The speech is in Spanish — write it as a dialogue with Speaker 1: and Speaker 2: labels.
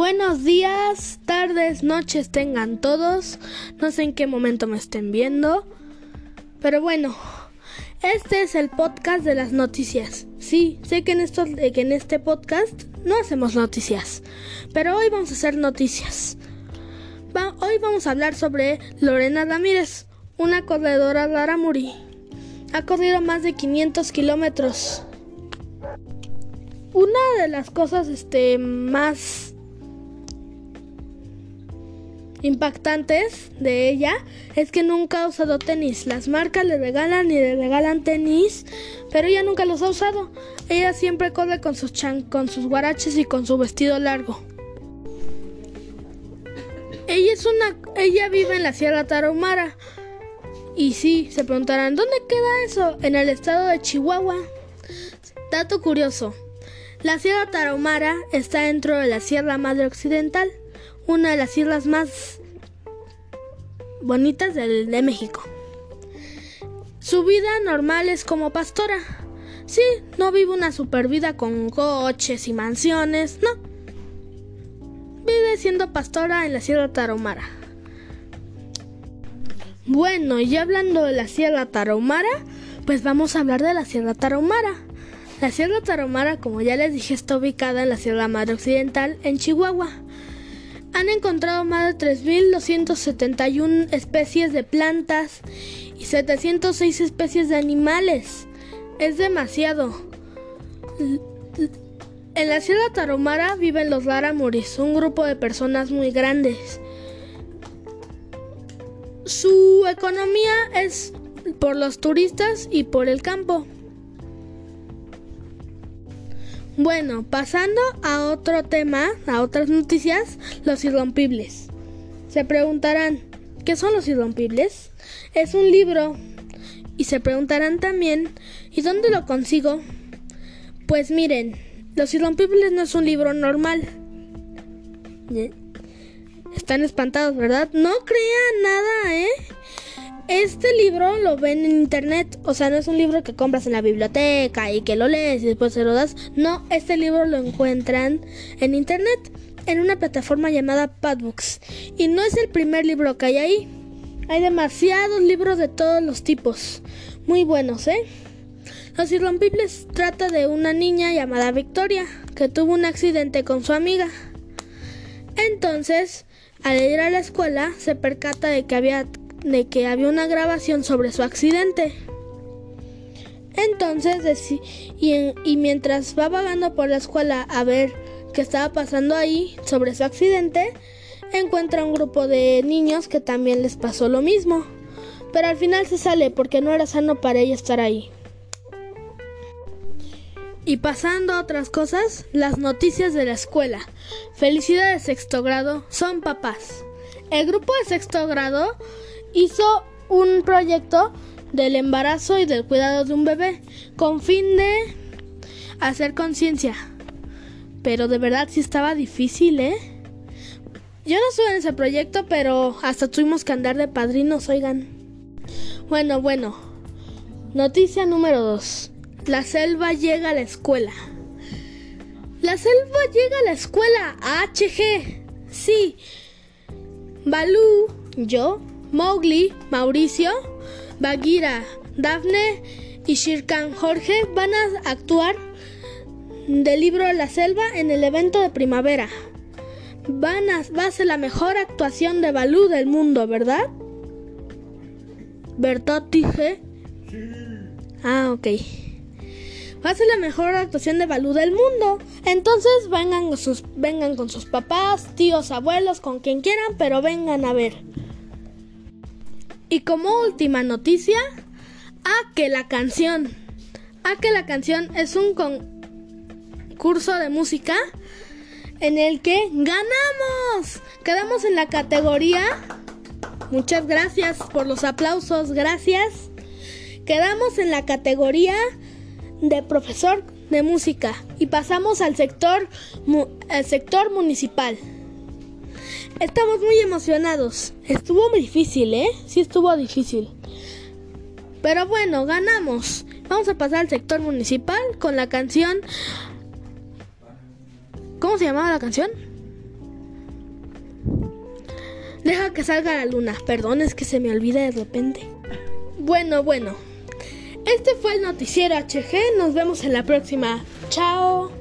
Speaker 1: Buenos días, tardes, noches tengan todos. No sé en qué momento me estén viendo. Pero bueno, este es el podcast de las noticias. Sí, sé que en, esto, que en este podcast no hacemos noticias. Pero hoy vamos a hacer noticias. hoy vamos a hablar sobre Lorena Ramírez, una corredora Laramuri. Ha corrido más de 500 kilómetros. Una de las cosas este, más impactantes de ella es que nunca ha usado tenis. Las marcas le regalan y le regalan tenis, pero ella nunca los ha usado. Ella siempre corre con sus chan con sus guaraches y con su vestido largo. Ella es una ella vive en la Sierra Tarahumara. Y sí, se preguntarán, ¿dónde queda eso? En el estado de Chihuahua. Dato curioso. La Sierra Tarahumara está dentro de la Sierra Madre Occidental una de las islas más bonitas de México. Su vida normal es como pastora. Sí, no vive una super vida con coches y mansiones, no. Vive siendo pastora en la Sierra Tarahumara. Bueno, y hablando de la Sierra Tarahumara, pues vamos a hablar de la Sierra Tarahumara. La Sierra Tarahumara, como ya les dije, está ubicada en la Sierra Madre Occidental, en Chihuahua han encontrado más de 3.271 especies de plantas y 706 especies de animales. Es demasiado. En la Sierra Tarahumara viven los Laramuris, un grupo de personas muy grandes. Su economía es por los turistas y por el campo. Bueno, pasando a otro tema, a otras noticias, los irrompibles. Se preguntarán, ¿qué son los irrompibles? Es un libro. Y se preguntarán también, ¿y dónde lo consigo? Pues miren, Los irrompibles no es un libro normal. Están espantados, ¿verdad? No crean nada, ¿eh? Este libro lo ven en internet, o sea, no es un libro que compras en la biblioteca y que lo lees y después se lo das. No, este libro lo encuentran en internet, en una plataforma llamada Padbooks. Y no es el primer libro que hay ahí. Hay demasiados libros de todos los tipos. Muy buenos, ¿eh? Los Irrompibles trata de una niña llamada Victoria, que tuvo un accidente con su amiga. Entonces, al ir a la escuela, se percata de que había de que había una grabación sobre su accidente. Entonces, y, y mientras va vagando por la escuela a ver qué estaba pasando ahí sobre su accidente, encuentra un grupo de niños que también les pasó lo mismo. Pero al final se sale porque no era sano para ella estar ahí. Y pasando a otras cosas, las noticias de la escuela. Felicidades sexto grado son papás. El grupo de sexto grado hizo un proyecto del embarazo y del cuidado de un bebé con fin de hacer conciencia. Pero de verdad sí estaba difícil, ¿eh? Yo no estuve en ese proyecto, pero hasta tuvimos que andar de padrinos, oigan. Bueno, bueno. Noticia número 2. La selva llega a la escuela. La selva llega a la escuela. HG. Sí. Balú, yo, Mowgli, Mauricio, Bagheera, Daphne y Shirkan Jorge van a actuar del libro La Selva en el evento de primavera. Van a, va a ser la mejor actuación de Balú del mundo, ¿verdad? ¿Verdad, dije? Ah, ok. Va a ser la mejor actuación de Balú del mundo. Entonces vengan, sus, vengan con sus papás, tíos, abuelos, con quien quieran, pero vengan a ver. Y como última noticia, a que la canción, a que la canción es un concurso de música en el que ganamos. Quedamos en la categoría. Muchas gracias por los aplausos, gracias. Quedamos en la categoría de profesor de música y pasamos al sector, al sector municipal. Estamos muy emocionados. Estuvo muy difícil, ¿eh? Sí estuvo difícil. Pero bueno, ganamos. Vamos a pasar al sector municipal con la canción... ¿Cómo se llamaba la canción? Deja que salga la luna. Perdón, es que se me olvida de repente. Bueno, bueno. Este fue el noticiero HG. Nos vemos en la próxima. Chao.